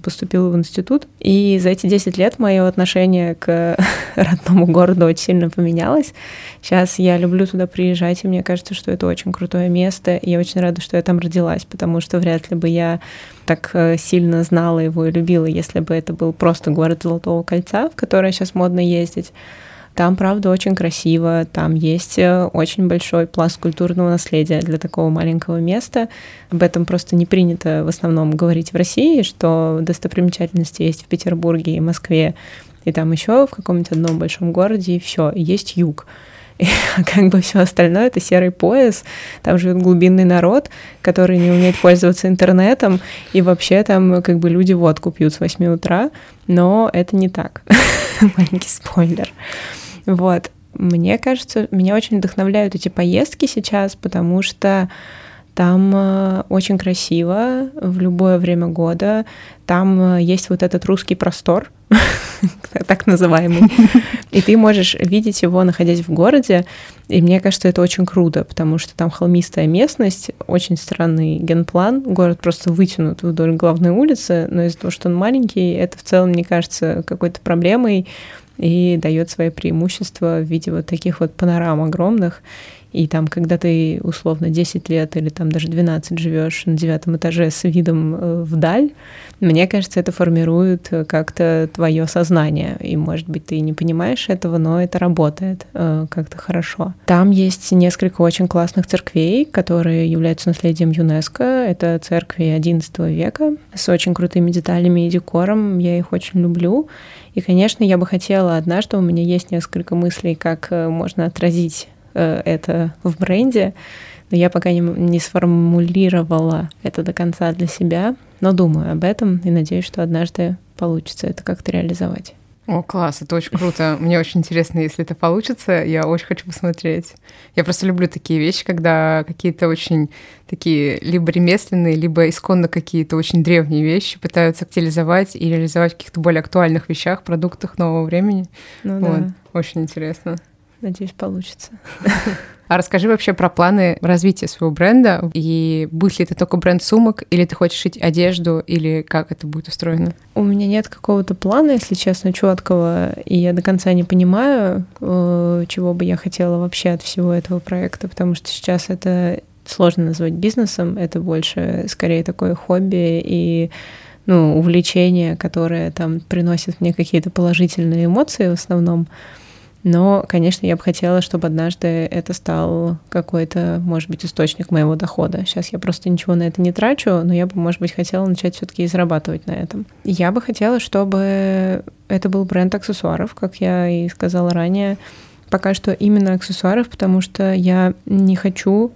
поступила в институт. И за эти 10 лет мое отношение к родному городу очень сильно поменялось. Сейчас я люблю туда приезжать, и мне кажется, что это очень крутое место. И я очень рада, что я там родилась, потому что вряд ли бы я так э, сильно знала его и любила, если бы это был просто город Золотого кольца, в который сейчас модно ездить. Там, правда, очень красиво, там есть э, очень большой пласт культурного наследия для такого маленького места. Об этом просто не принято в основном говорить в России, что достопримечательности есть в Петербурге и Москве, и там еще в каком-нибудь одном большом городе, и все, есть юг. И как бы все остальное это серый пояс, там живет глубинный народ, который не умеет пользоваться интернетом, и вообще там как бы люди водку пьют с 8 утра, но это не так. Маленький спойлер. Вот. Мне кажется, меня очень вдохновляют эти поездки сейчас, потому что Там э, очень красиво в любое время года. Там э, есть вот этот русский простор, так называемый. И ты можешь видеть его, находясь в городе. И мне кажется, это очень круто, потому что там холмистая местность, очень странный генплан. Город просто вытянут вдоль главной улицы, но из-за того, что он маленький, это в целом, мне кажется, какой-то проблемой и дает свои преимущества в виде вот таких вот панорам огромных. И там, когда ты условно 10 лет или там даже 12 живешь на девятом этаже с видом э, вдаль, мне кажется, это формирует э, как-то твое сознание. И, может быть, ты не понимаешь этого, но это работает э, как-то хорошо. Там есть несколько очень классных церквей, которые являются наследием ЮНЕСКО. Это церкви XI века с очень крутыми деталями и декором. Я их очень люблю. И, конечно, я бы хотела однажды, у меня есть несколько мыслей, как можно отразить Э, это в бренде, но я пока не, не сформулировала это до конца для себя, но думаю об этом и надеюсь, что однажды получится это как-то реализовать. О, класс, это очень круто. Мне очень интересно, если это получится. Я очень хочу посмотреть. Я просто люблю такие вещи, когда какие-то очень такие либо ремесленные, либо исконно какие-то очень древние вещи пытаются актуализовать и реализовать в каких-то более актуальных вещах, продуктах нового времени. Ну, вот. да. Очень интересно. Надеюсь, получится. А расскажи вообще про планы развития своего бренда. И будет ли это только бренд сумок, или ты хочешь шить одежду, или как это будет устроено? У меня нет какого-то плана, если честно, четкого, и я до конца не понимаю, э, чего бы я хотела вообще от всего этого проекта, потому что сейчас это сложно назвать бизнесом, это больше скорее такое хобби и ну, увлечение, которое там приносит мне какие-то положительные эмоции в основном. Но, конечно, я бы хотела, чтобы однажды это стал какой-то, может быть, источник моего дохода. Сейчас я просто ничего на это не трачу, но я бы, может быть, хотела начать все-таки зарабатывать на этом. Я бы хотела, чтобы это был бренд аксессуаров, как я и сказала ранее. Пока что именно аксессуаров, потому что я не хочу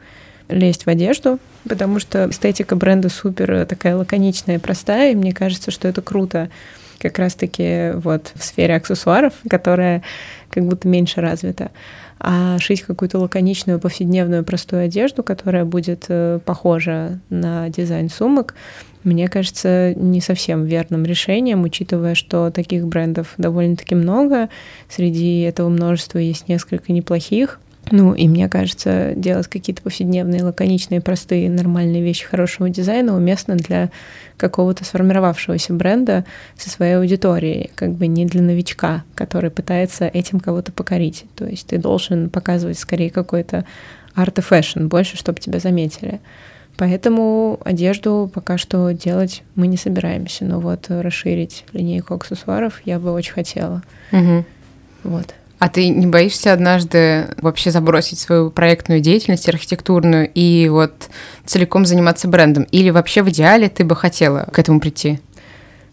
лезть в одежду, потому что эстетика бренда супер такая лаконичная и простая, и мне кажется, что это круто как раз-таки вот в сфере аксессуаров, которая как будто меньше развита. А шить какую-то лаконичную, повседневную, простую одежду, которая будет э, похожа на дизайн сумок, мне кажется, не совсем верным решением, учитывая, что таких брендов довольно-таки много. Среди этого множества есть несколько неплохих. Ну, и мне кажется, делать какие-то повседневные, лаконичные, простые, нормальные вещи хорошего дизайна уместно для какого-то сформировавшегося бренда со своей аудиторией, как бы не для новичка, который пытается этим кого-то покорить. То есть ты должен показывать скорее какой-то арт и fashion, больше, чтобы тебя заметили. Поэтому одежду пока что делать мы не собираемся, но вот расширить линейку аксессуаров я бы очень хотела. Угу. Вот. А ты не боишься однажды вообще забросить свою проектную деятельность архитектурную и вот целиком заниматься брендом? Или вообще в идеале ты бы хотела к этому прийти?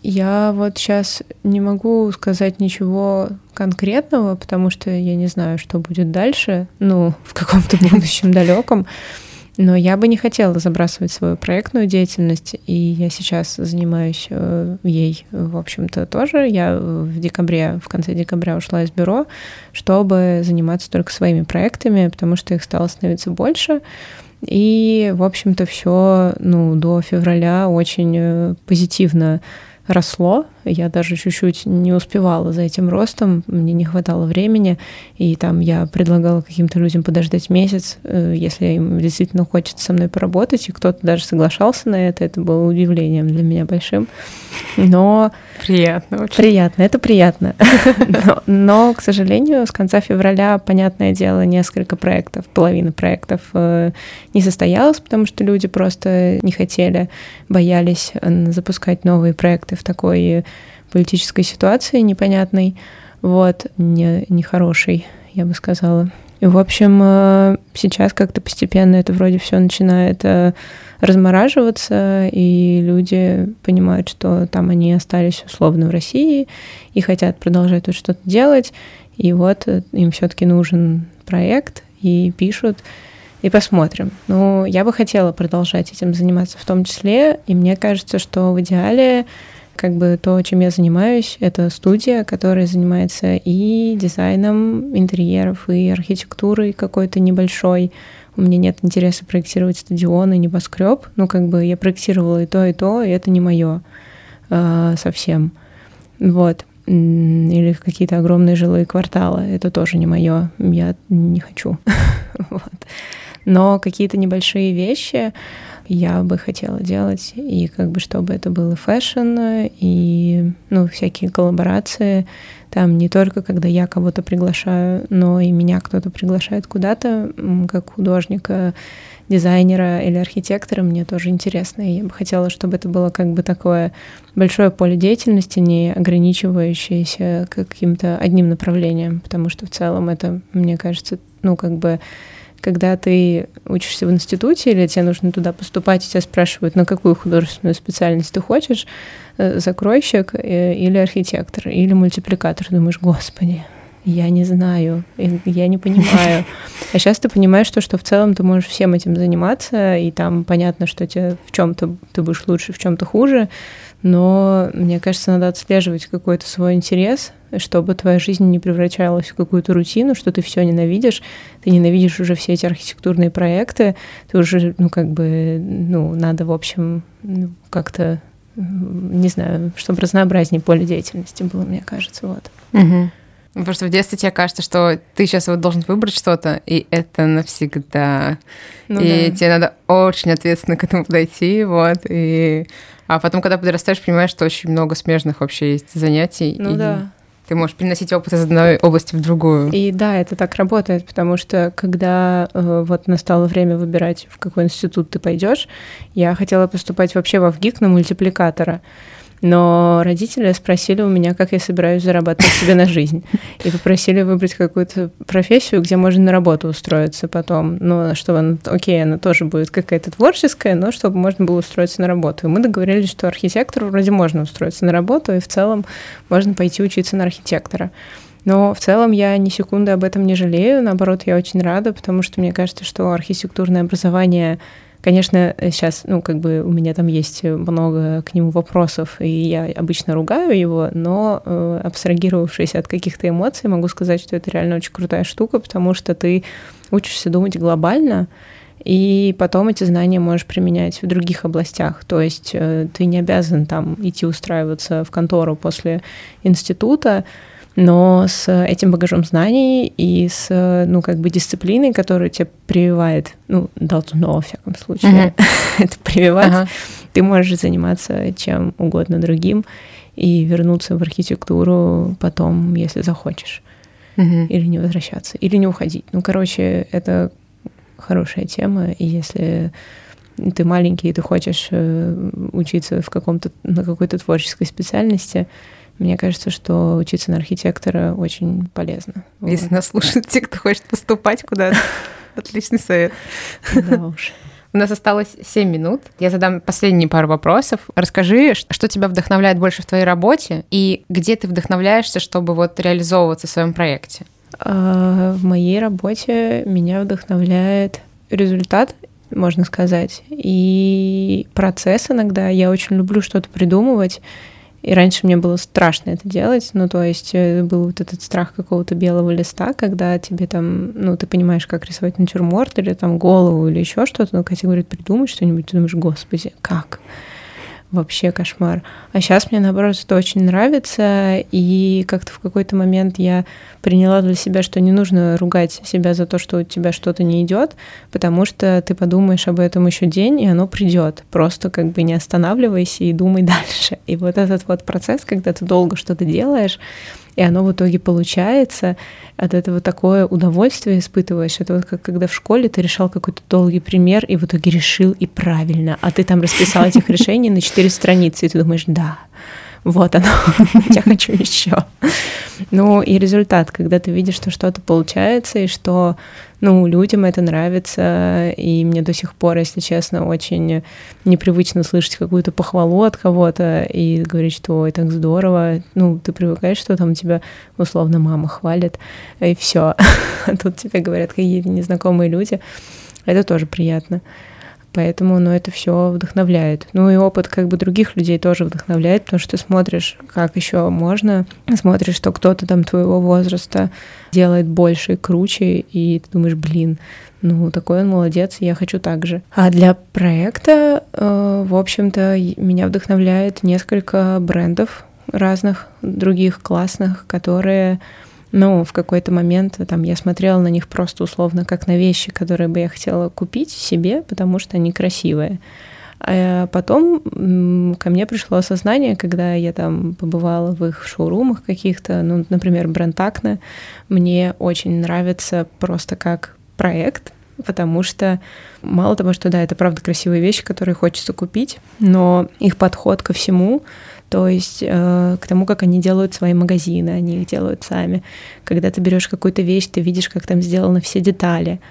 Я вот сейчас не могу сказать ничего конкретного, потому что я не знаю, что будет дальше, ну, в каком-то будущем далеком. Но я бы не хотела забрасывать свою проектную деятельность, и я сейчас занимаюсь э, ей, в общем-то, тоже. Я в декабре, в конце декабря ушла из бюро, чтобы заниматься только своими проектами, потому что их стало становиться больше. И, в общем-то, все ну, до февраля очень э, позитивно росло. Я даже чуть-чуть не успевала за этим ростом, мне не хватало времени, и там я предлагала каким-то людям подождать месяц, э, если им действительно хочется со мной поработать, и кто-то даже соглашался на это, это было удивлением для меня большим. Но... Приятно очень. Приятно, это приятно. Но, но, к сожалению, с конца февраля, понятное дело, несколько проектов, половина проектов э, не состоялось, потому что люди просто не хотели, боялись запускать новые проекты в такой политической ситуации непонятной, вот, не, нехорошей, я бы сказала. И, в общем, э, сейчас как-то постепенно это вроде все начинает э, размораживаться, и люди понимают, что там они остались условно в России и хотят продолжать тут что-то делать, и вот э, им все-таки нужен проект, и пишут, и посмотрим. Ну, я бы хотела продолжать этим заниматься в том числе, и мне кажется, что в идеале как бы то, чем я занимаюсь, это студия, которая занимается и дизайном интерьеров, и архитектурой какой-то небольшой. У меня нет интереса проектировать стадион и небоскреб. Ну, как бы я проектировала и то, и то, и это не мое э, совсем. Вот. Или какие-то огромные жилые кварталы. Это тоже не мое. Я не хочу. Но какие-то небольшие вещи я бы хотела делать, и как бы чтобы это было fashion, и ну, всякие коллаборации, там не только когда я кого-то приглашаю, но и меня кто-то приглашает куда-то, как художника, дизайнера или архитектора, мне тоже интересно. И я бы хотела, чтобы это было как бы такое большое поле деятельности, не ограничивающееся каким-то одним направлением, потому что в целом это, мне кажется, ну как бы когда ты учишься в институте или тебе нужно туда поступать, и тебя спрашивают, на какую художественную специальность ты хочешь, э, закройщик э, или архитектор, или мультипликатор. Думаешь, господи, я не знаю, я не понимаю. А сейчас ты понимаешь, что, что в целом ты можешь всем этим заниматься, и там понятно, что тебе в чем-то ты будешь лучше, в чем-то хуже, но мне кажется, надо отслеживать какой-то свой интерес, чтобы твоя жизнь не превращалась в какую-то рутину, что ты все ненавидишь, ты ненавидишь уже все эти архитектурные проекты, ты уже, ну, как бы, ну, надо, в общем, ну, как-то, не знаю, чтобы разнообразнее поле деятельности было, мне кажется, вот. Угу. Потому что в детстве тебе кажется, что ты сейчас вот должен выбрать что-то, и это навсегда. Ну, и да. тебе надо очень ответственно к этому подойти, вот, и... А потом, когда подрастаешь, понимаешь, что очень много смежных вообще есть занятий. Ну и... да ты можешь переносить опыт из одной области в другую. И да, это так работает, потому что когда э, вот настало время выбирать, в какой институт ты пойдешь, я хотела поступать вообще во ВГИК на мультипликатора. Но родители спросили у меня, как я собираюсь зарабатывать себе на жизнь. И попросили выбрать какую-то профессию, где можно на работу устроиться потом. Ну, чтобы она, окей, она тоже будет какая-то творческая, но чтобы можно было устроиться на работу. И мы договорились, что архитектору вроде можно устроиться на работу, и в целом можно пойти учиться на архитектора. Но в целом я ни секунды об этом не жалею, наоборот, я очень рада, потому что мне кажется, что архитектурное образование Конечно, сейчас, ну, как бы у меня там есть много к нему вопросов, и я обычно ругаю его, но э, абстрагировавшись от каких-то эмоций, могу сказать, что это реально очень крутая штука, потому что ты учишься думать глобально, и потом эти знания можешь применять в других областях. То есть э, ты не обязан там идти устраиваться в контору после института, но с этим багажом знаний и с, ну, как бы дисциплиной, которая тебе прививает, ну, должно, во всяком случае, uh-huh. это прививать, uh-huh. ты можешь заниматься чем угодно другим и вернуться в архитектуру потом, если захочешь. Uh-huh. Или не возвращаться, или не уходить. Ну, короче, это хорошая тема, и если ты маленький, и ты хочешь э, учиться в каком-то, на какой-то творческой специальности, мне кажется, что учиться на архитектора очень полезно. Если вот. нас слушают те, кто хочет поступать куда-то, отличный совет. Да уж. У нас осталось 7 минут. Я задам последние пару вопросов. Расскажи, что тебя вдохновляет больше в твоей работе и где ты вдохновляешься, чтобы вот реализовываться в своем проекте? А, в моей работе меня вдохновляет результат, можно сказать, и процесс иногда. Я очень люблю что-то придумывать, и раньше мне было страшно это делать, ну, то есть э, был вот этот страх какого-то белого листа, когда тебе там, ну, ты понимаешь, как рисовать натюрморт или там голову или еще что-то, но когда тебе говорят, придумай что-нибудь, ты думаешь, господи, как? Вообще кошмар. А сейчас мне, наоборот, это очень нравится, и как-то в какой-то момент я приняла для себя, что не нужно ругать себя за то, что у тебя что-то не идет, потому что ты подумаешь об этом еще день, и оно придет. Просто как бы не останавливайся и думай дальше. И вот этот вот процесс, когда ты долго что-то делаешь, и оно в итоге получается, от этого такое удовольствие испытываешь. Это вот как когда в школе ты решал какой-то долгий пример, и в итоге решил и правильно, а ты там расписал этих решений на четыре страницы, и ты думаешь, да, вот оно, я хочу еще. Ну и результат, когда ты видишь, что что-то получается, и что, ну, людям это нравится, и мне до сих пор, если честно, очень непривычно слышать какую-то похвалу от кого-то и говорить, что ой, так здорово. Ну, ты привыкаешь, что там тебя условно мама хвалит, и все. А тут тебе говорят какие-то незнакомые люди. Это тоже приятно. Поэтому, ну, это все вдохновляет. Ну и опыт как бы других людей тоже вдохновляет, потому что ты смотришь, как еще можно, смотришь, что кто-то там твоего возраста делает больше и круче, и ты думаешь, блин, ну, такой он молодец, я хочу так же. А для проекта, э, в общем-то, меня вдохновляет несколько брендов разных, других классных, которые ну, в какой-то момент там я смотрела на них просто условно как на вещи, которые бы я хотела купить себе, потому что они красивые. А потом ко мне пришло осознание, когда я там побывала в их шоурумах каких-то, ну, например, бренд Акне, мне очень нравится просто как проект, потому что мало того, что да, это правда красивые вещи, которые хочется купить, но их подход ко всему то есть э, к тому, как они делают свои магазины, они их делают сами. Когда ты берешь какую-то вещь, ты видишь, как там сделаны все детали,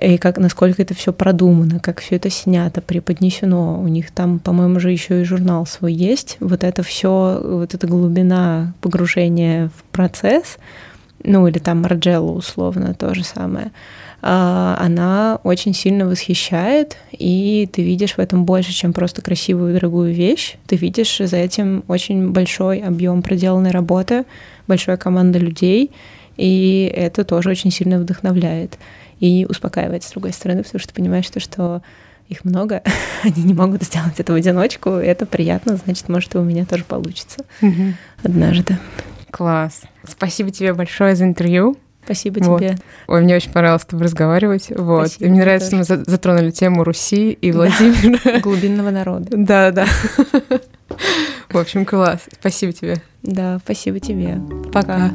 и как, насколько это все продумано, как все это снято, преподнесено. У них там, по-моему, же еще и журнал свой есть. Вот это все, вот эта глубина погружения в процесс, ну или там Марджелло условно, то же самое — а, она очень сильно восхищает, и ты видишь в этом больше, чем просто красивую дорогую вещь. Ты видишь за этим очень большой объем проделанной работы, большая команда людей, и это тоже очень сильно вдохновляет и успокаивает, с другой стороны, потому что ты понимаешь, что, что их много, они не могут сделать это в одиночку, это приятно, значит, может, и у меня тоже получится угу. однажды. Класс. Спасибо тебе большое за интервью. Спасибо вот. тебе. Ой, мне очень понравилось с тобой разговаривать. Вот. Спасибо, и мне нравится, тоже. что мы затронули тему Руси и Владимира. Да. Глубинного народа. Да, да. В общем, класс. Спасибо тебе. Да, спасибо тебе. Пока.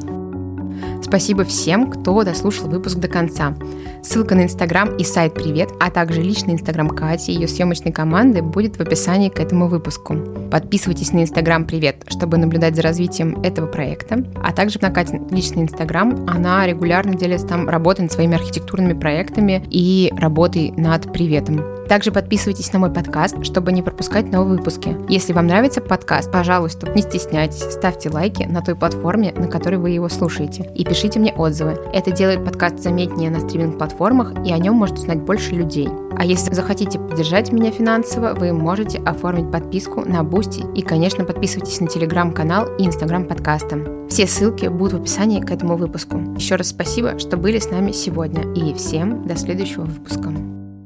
Спасибо всем, кто дослушал выпуск до конца. Ссылка на Инстаграм и сайт «Привет», а также личный Инстаграм Кати и ее съемочной команды будет в описании к этому выпуску. Подписывайтесь на Инстаграм «Привет», чтобы наблюдать за развитием этого проекта, а также на Катин личный Инстаграм. Она регулярно делится там работой над своими архитектурными проектами и работой над «Приветом». Также подписывайтесь на мой подкаст, чтобы не пропускать новые выпуски. Если вам нравится подкаст, пожалуйста, не стесняйтесь, ставьте лайки на той платформе, на которой вы его слушаете, и пишите мне отзывы. Это делает подкаст заметнее на стриминг-платформах, и о нем может узнать больше людей. А если захотите поддержать меня финансово, вы можете оформить подписку на Boosty и, конечно, подписывайтесь на телеграм-канал и инстаграм подкаста. Все ссылки будут в описании к этому выпуску. Еще раз спасибо, что были с нами сегодня, и всем до следующего выпуска.